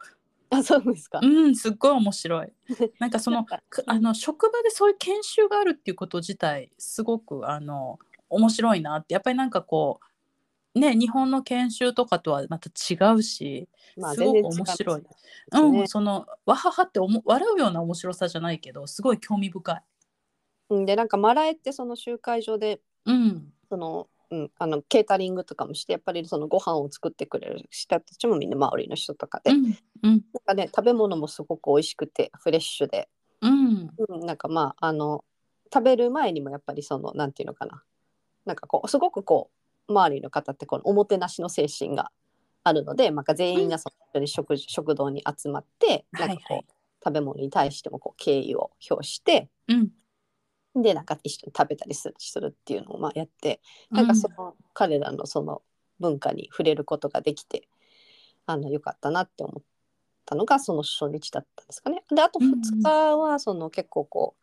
あそうですか。うんすっごい面白い。[laughs] なんかそのあの職場でそういう研修があるっていうこと自体すごくあの面白いなってやっぱりなんかこうね日本の研修とかとはまた違うしまあすごく面白い。うん、そのわははっておも笑うような面白さじゃないけどすごい興味深い。うんでなんかマラエってその集会所でうんその。うん、あのケータリングとかもしてやっぱりそのご飯を作ってくれる人たちもみんな周りの人とかで、うんうん。なんかね食べ物もすごく美味しくてフレッシュで、うん。うん、なんかまああの食べる前にもやっぱりそのなんていうのかな。なんかこうすごくこう周りの方ってこのおもてなしの精神があるので、まあ、全員がそのに食事食堂に集まってなんかこう、はいはい食べ物に対してもこう敬意を表してうんでなんか一緒に食べたりするするっていうのをまあやってなんかその、彼らのその文化に触れることができてあのよかったなって思ったのがその初日だったんですかね。であとうん2日はその結構こ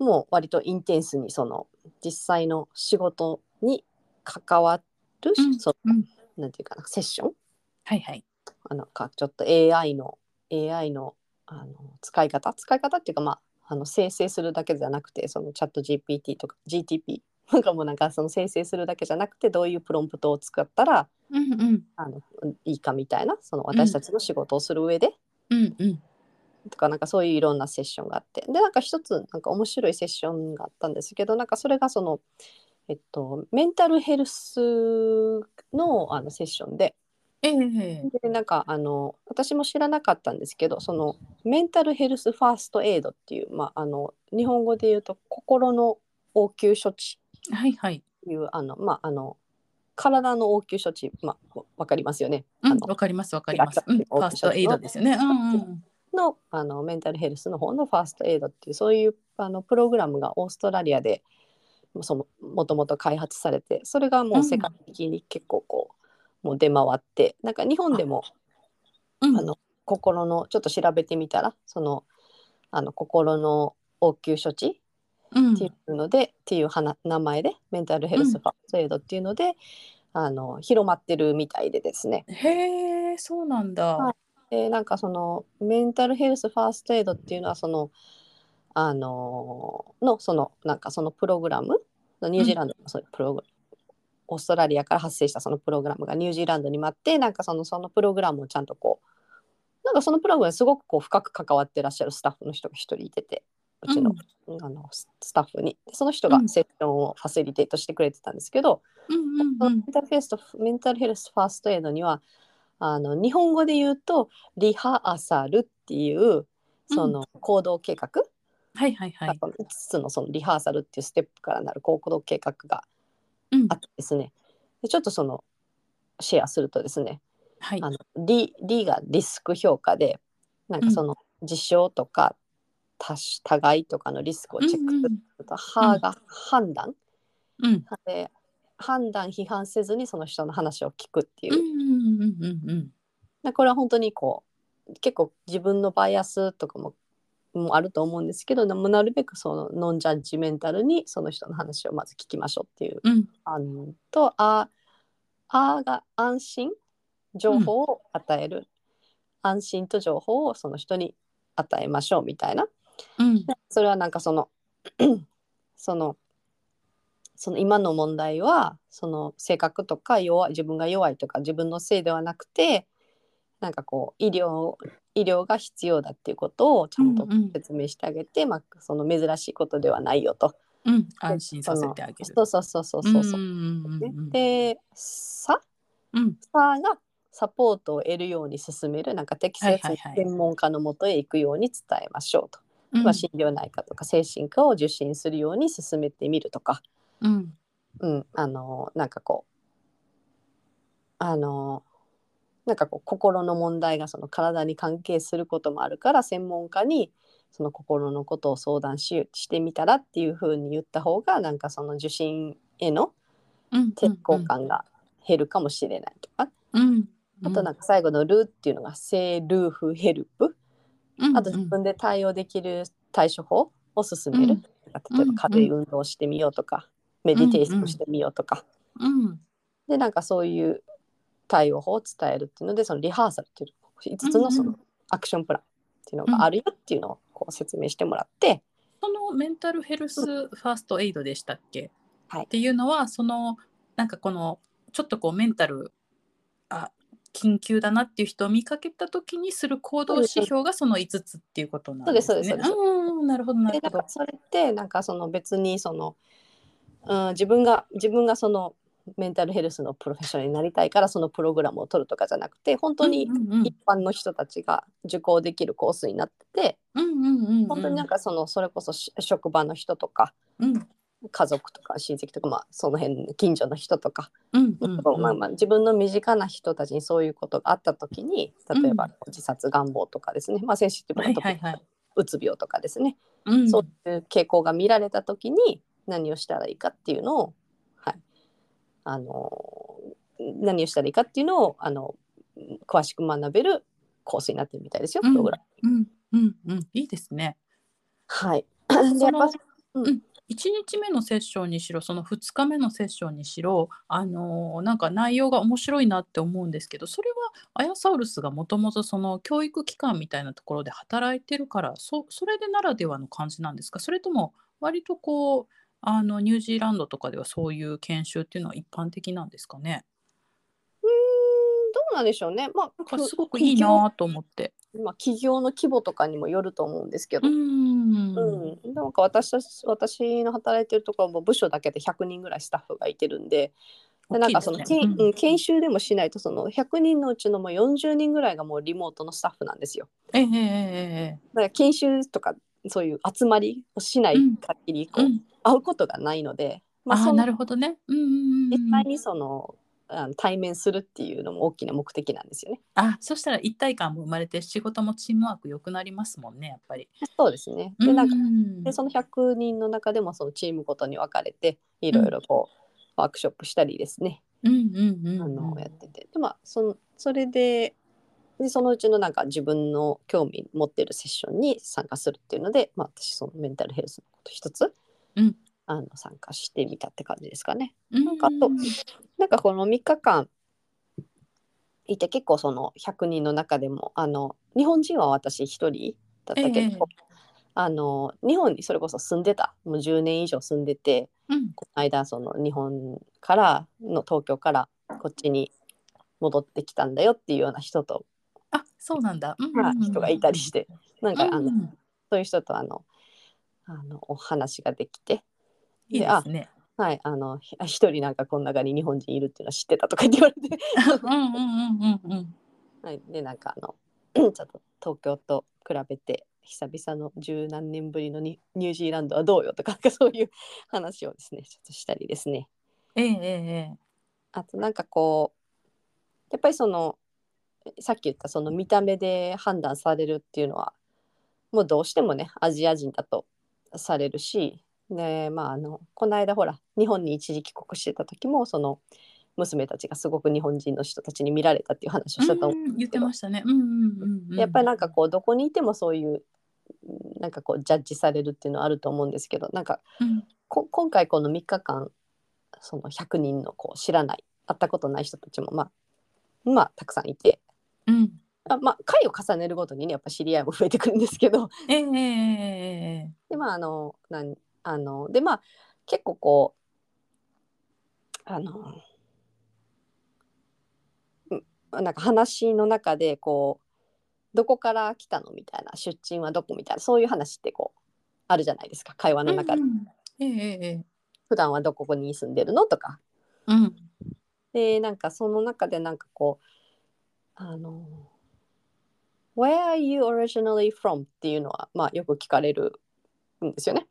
うもう割とインテンスにその実際の仕事に関わる、うんそのうん。なんていうかなセッション？はいはい。あのかちょっと AI の AI のあの使い方？使い方っていうかまああの生成するだけじゃなくてそのチャット GPT とか GTP [laughs] なんかもうなんかその生成するだけじゃなくてどういうプロンプトを使ったらうんうん。あのいいかみたいなその私たちの仕事をする上で、うんうん。とかなんかそういういろんなセッションがあって。でなんか一つなんか面白いセッションがあったんですけどなんかそれがそのえっとメンタルヘルスのあのセッションでええでなんかあの私も知らなかったんですけどそのメンタルヘルスファーストエイドっていう、まあ、あの日本語で言うと心の応急処置はいはい。っていうあの、まあ、あの体の応急処置、まあ、わかりますよね。うん、あのわかりますわかります。うん、ファーストエイドですよね。うんうんのあのメンタルヘルスの方のファーストエイドっていうそういうあのプログラムがオーストラリアでそのもともと開発されてそれがもう世界的に結構こう、もう出回ってなんか日本でもうん。あの心のちょっと調べてみたらそのあの心の応急処置うん。っていうので、っていう名前でメンタルヘルスファーストエイドっていうので、あの広まってるみたいでですね。へえ、そうなんだ。はい。でなんかそのメンタルヘルスファーストエイドっていうのはそのあののそのなんかそのプログラムニュージーランドのそういうプログラム、オーストラリアから発生したそのプログラムがニュージーランドにもあってなんかそのそのプログラムをちゃんとこうなんかそのプログラムにすごくこう深く関わってらっしゃるスタッフの人が一人いててうちの,、あのススタッフに。でその人がうん。セッションをファシリテートしてくれてたんですけど、うんメンタルヘルスとメンタルヘルスファーストエイドにはあの日本語で言うとリハーサルっていうその行動計画、はいはいはい。5つのそのリハーサルっていうステップからなる行動計画がうん。あってですねでちょっとそのシェアするとですねはい。あのリリがリスク評価でなんかその事象とか多種互いとかのリスクをチェックすると、ハーが判断。うん。で判断批判せずにその人の話を聞くっていう。うんうんうんうん。でこれは本当にこう結構自分のバイアスとかももあると思うんですけどでもなるべくそのノンジャッジメンタルにその人の話をまず聞きましょうっていううん。案とああが安心情報を与える、安心と情報をその人に与えましょうみたいな。うん。でそれはなんかその [clears throat] そのその今の問題はその性格とか弱い自分が弱いとか自分のせいではなくてなんかこう医療医療が必要だっていうことをちゃんとうんうん説明してあげて、まあ、その珍しいことではないよと。うん安心させてあげる。そうそうそうそうそうそう。んうんうんねうんで「さ」うんさがサポートを得るように進めるなんか適切にはいはいはい専門家のもとへ行くように伝えましょうと。うんまあ、心療内科とか精神科を受診するように進めてみるとか、うんうん、あのなんかこうあのなんかこう心の問題がその体に関係することもあるから専門家にその心のことを相談ししてみたらっていうふうに言った方がなんかその受診へのうん抵抗感が減るかもしれないとか、うんあとなんか最後の「ル」っていうのが「セルフヘルプ」うんあと自分で対応できる対処法を進める、うん。例えば軽い運動をしてみようとか、メディテーションしてみようとか、うん。でなんかそういう対応法を伝えるっていうのでそのリハーサルっていう5つのそのアクションプランっていうのがあるよっていうのをこう説明してもらって、そのメンタルヘルスファーストエイドでしたっけ、はいっていうのはそのなんかこのちょっとこうメンタルあ緊急だなっていう人を見かけた時にする行動指標がその5つっていうことなんですね。そうですそうですうんなるほどなるほどでなんか。それってなんかその別にその、うん、自分が自分がそのメンタルヘルスのプロフェッショナルになりたいからそのプログラムを取るとかじゃなくて本当に一般の人たちが受講できるコースになってて、本当になんかそのそれこそし職場の人とかうん。家族とか親戚とか、まあ、その辺近所の人とか、うんうんうん。まあまあ、自分の身近な人たちにそういうことがあった時に例えば自殺願望とかですね、まあ、センシティブなトピックはいはいはい。うつ病とかですね、うん。そういう傾向が見られた時に何をしたらいいかっていうのを、はい、あの何をしたらいいかっていうのをあの詳しく学べるコースになってるみたいですよ、プログラム。うんうんうん。いいですね。はい、そうん。1日目のセッションにしろその2日目のセッションにしろ、あのーなんか内容が面白いなって思うんですけどそれはアヤサウルスがもともとその教育機関みたいなところで働いてるからそそれでならではの感じなんですか？それとも割とこうあのニュージーランドとかではそういう研修っていうのは一般的なんですかね？うーんどうなんでしょうね。まあ、すごくいいなと思って。まあ、企業の規模とかにもよると思うんですけど、うん。うん。なんか私たち私の働いてるところも部署だけで100人ぐらいスタッフがいてるんで。でなんかその、ねうん。研修でもしないとその100人のうちのもう40人ぐらいがもうリモートのスタッフなんですよ。えええええだから研修とかそういう集まりをしない限りこう、えうん会うことがないので、まああなるほどね。うんうんうんうん実際にそのあの対面するっていうのも大きな目的なんですよね。あそしたら一体感も生まれて仕事もチームワーク良くなりますもんねやっぱり。そうですね。でなんかうんでその100人の中でもそのチームごとに分かれていろいろこう、ワークショップしたりですね、うんうんうんあうんのやっててでまあそのそれででそのうちのなんか自分の興味持ってるセッションに参加するっていうので、まあ、私そのメンタルヘルスのこと一つ、うん。あの参加してみたって感じですかね。うん。なんかあとなんかこの3日間いて結構その100人の中でもあの日本人は私一人だったけど、ええ。あの日本にそれこそ住んでた。もう10年以上住んでてうん。この間その日本からの東京からこっちに戻ってきたんだよっていうような人と、あそうなんだ。うん。まあ人がいたりして。なんかあの、うん。そういう人とあのあのお話ができて。いいですね。はい、あのひ一人なんかこの中に日本人いるっていうのは知ってたとか言われて、うんうんうんうんうん。はい、でなんかあの [clears throat] ちょっと東京と比べて久々の十何年ぶりのニニュージーランドはどうよとかそういう話をですねちょっとしたりですねえええええあとなんかこうやっぱりそのさっき言ったその見た目で判断されるっていうのはもうどうしてもねアジア人だとされるしでまああのこの間ほら日本に一時帰国してた時もその娘たちがすごく日本人の人たちに見られたっていう話をえしたと思ううん言ってましたね。うんうんうんうん。やっぱりなんかこうどこにいてもそういううんなんかこうジャッジされるっていうのはあると思うんですけどなんかうんこ今回この3日間その100人のこう知らない会ったことない人たちもまあまあたくさんいてうん。あまあ回を重ねるごとにねやっぱ知り合いも増えてくるんですけど。ええええええでまああのなんあのでまあ結構こうあのうんなんか話の中でこうどこから来たのみたいな出身はどこみたいなそういう話ってこうあるじゃないですか会話の中で、うんうん。ええ普段はどこに住んでるのとか。えうん。でなんかその中でなんかこうあの「Where are you originally from?」っていうのはまあよく聞かれるんですよね。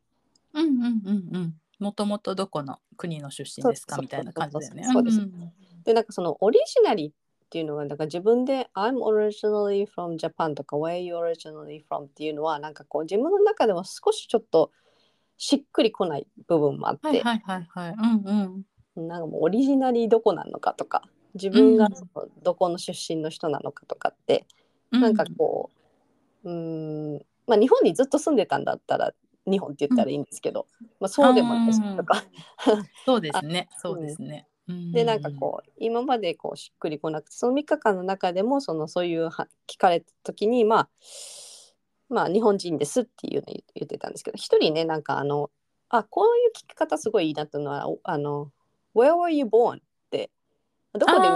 うんうんうんうん。もともとどこの国の出身ですか？みたいな感じだよね。そうですんんでなんかそのオリジナリーっていうのがなんか自分で「I'm originally from Japan」とか「Where are you originally from?」っていうのはなんかこう自分の中でも少しちょっとしっくりこない部分もあって、はいはいはいはい。うんうん。なんかもうオリジナリーどこなのかとか自分がどこの出身の人なのかとかって、なんかこううーんまあ日本にずっと住んでたんだったら日本って言ったらいいんですけど、まあ、そうでもないしうんとかそうですね。そうですね。[laughs] でなんかこう今までこうしっくりこなくてその3日間の中でもそのそういうは聞かれた時にまあまあ日本人ですっていうのを言言ってたんですけど一人ねなんかあのあこういう聞き方すごいいいなっていうのはおあの「Where were you born?」ってどこで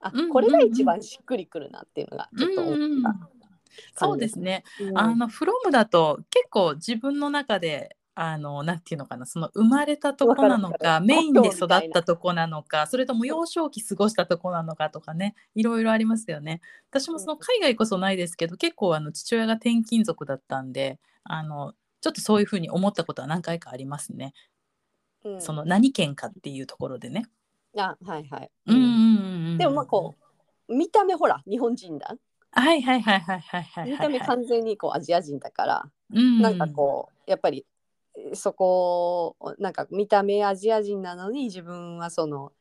あうんうんうんこれが一番しっくりくるなっていうのがちょっと思うんうんったそうですね。うんあの「from」だと結構自分の中であのなんていうのかなその生まれたとこなのわかメインで育ったとこなのかそれとも幼少期過ごしたとこなのかとかねいろいろありますよね。私もその海外こそないですけど結構あの父親が転勤族だったんであのちょっとそういうふうに思ったことは何回かありますね。うんその何県かっていうところでね。あはいはい、うんうんでもまあこう見た目ほら日本人だ。はいはいはいはいはいはいはい。見た目完全にこうアジア人だから、うん。なんかこうやっぱりえーそこをなんか見た目アジア人なのに自分はその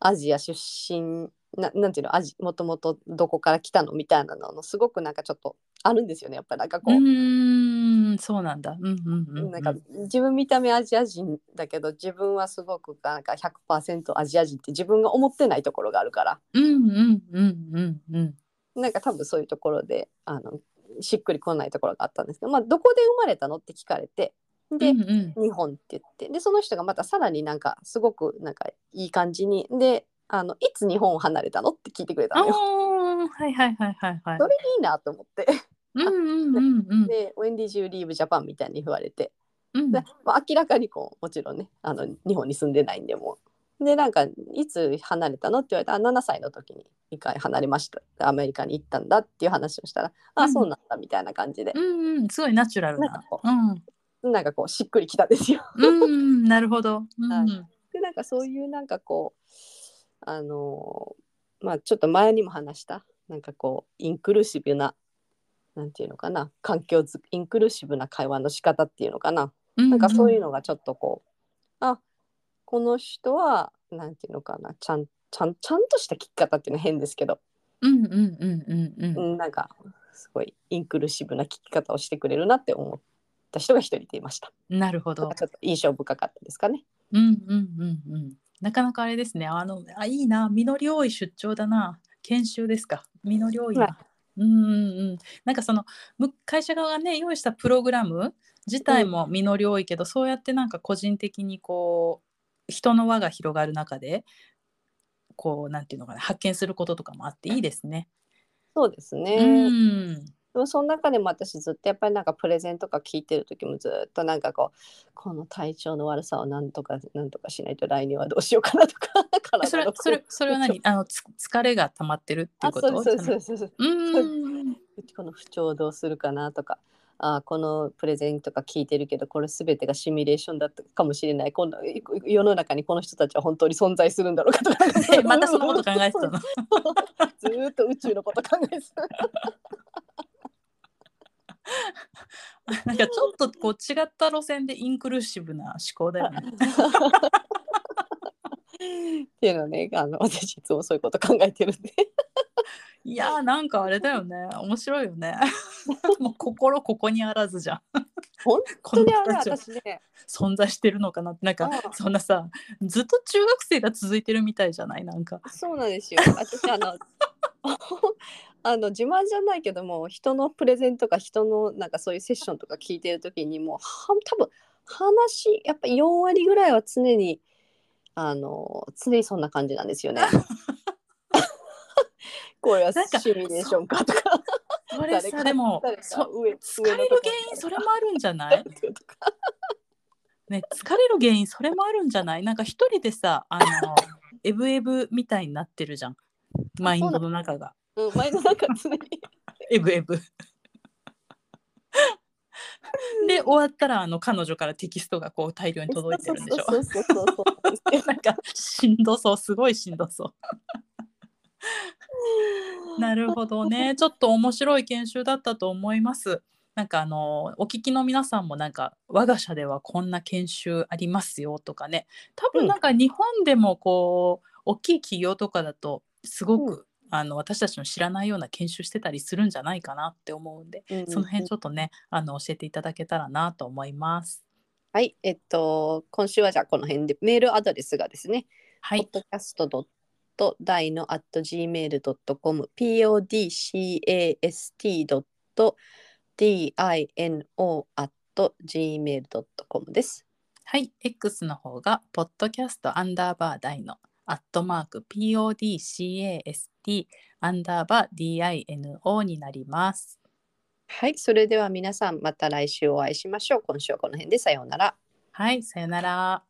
アジア出身ななんていうのアジもともとどこから来たのみたいなののすごくなんかちょっとあるんですよねやっぱりなんかこう。う、ーんそうなんだ。うんうんうんうん。なんか自分見た目アジア人だけど自分はすごくなんか100%アジア人って自分が思ってないところがあるからうんうんうんうんうん。なんか多分そういうところであのしっくりこないところがあったんですけど、まあ、どこで生まれたのって聞かれてで、うんうん日本って言ってでその人がまたさらになんかすごくなんかいい感じにであのいつ日本を離れたのって聞いてくれたあのよ。ーはいはいはいはいはい。それいいなと思ってうんうんうんうん。で「When did you leave Japan?」みたいに言われて。うん。で、まあ、明らかにこうもちろんねあの日本に住んでないんでもう。でなんかいつ離れたのって言われたら7歳の時に1回離れました。アメリカに行ったんだっていう話をしたら「あうん。そうなんだ」みたいな感じで、うんうんすごいナチュラルな。なんかこ。うん。なんかこうしっくりきたんですよ。うんうんなるほど。うんはい。でなんかそういうなんかこあのまあちょっと前にも話したなんかこうインクルーシブななんていうのかな環境づインクルーシブな会話の仕方っていうのかな、なんかそういうのがちょっとこうあこの人はなんていうのかなちゃんちゃんちゃんとした聞き方っていうのは変ですけど、うんうんうんうんうんうん、なんかすごいインクルーシブな聞き方をしてくれるなって思った人が一人いていました。なるほど。ちょっと印象深かったですかね。うんうんうんうん。なかなかあれですね。あのあいいな実り多い出張だな研修ですか実り多いはな。うんうんうん。なんかそのむ会社側がね用意したプログラム自体も実り多いけど、そうやってなんか個人的にこう人の輪が広がる中でこうなんていうのかな発見することとかもあっていいですね。そうですね。うん。でもその中でも私ずっとやっぱりなんかプレゼンとか聞いてる時もずっとなんかこうこの体調の悪さをなんとかなんとかしないと来年はどうしようかなとか [laughs] それそれそれは何？[laughs] あのつ疲れが溜まってるっていあうこと？そうそうそうそうそううんこの不調をどうするかなとかあこのプレゼンとか聞いてるけどこれ全てがシミュレーションだったかもしれない。今度い世の中にこの人たちは本当に存在するんだろうかとか。えまたそのこと考えてたの？[laughs] ずーっと宇宙のこと考えてた [laughs] なんかちょっとこう違った路線でインクルーシブな思考だよね。っていうのねあの私いつもそういうこと考えてるんでいやーなんかあれだよね面白いよね。[laughs] もう心ここにあらずじゃん。本こ当にあれ私ね存在してるのかなってなんかうんそんなさずっと中学生が続いてるみたいじゃない？なんか。そうなんですよ。私あの [laughs] あの自慢じゃないけども人のプレゼンとか人のなんかそういうセッションとか聞いてる時にもうは多分話やっぱ4割ぐらいは常にあの常にそんな感じなんですよね。[laughs] これはなんかシミュレーションかとかそれさでもそ上疲れる原因それもあるんじゃない？ね疲れる原因それもあるんじゃない？なんか一人でさあのエブエブみたいになってるじゃん。マインドの中が。うん、前の中常に。エブエブ。[laughs] で終わったらあの彼女からテキストがこう大量に届いてるんでしょ。そうそうそうそう [laughs] なんかしんどそうすごいしんどそう。[laughs] なるほどね。ちょっと面白い研修だったと思います。なんかあのお聞きの皆さんもなんか我が社ではこんな研修ありますよとかね。多分なんか日本でもこう大きい企業とかだとすごく、あの私たちの知らないような研修してたりするんじゃないかなって思うんでうんその辺ちょっとねあの教えていただけたらなと思います。はい、えっと、今週はじゃあこの辺でメールアドレスがですね、はい、podcast.dino.gmail.com、podcast.dino.gmail.com です。はい、X の方が、ポッドキャストアンダーバー大の、アットマーク、PODCAST アンダーバー DINO になります。はい、それでは皆さんまた来週お会いしましょう。今週はこの辺でさようなら。はい、さよなら。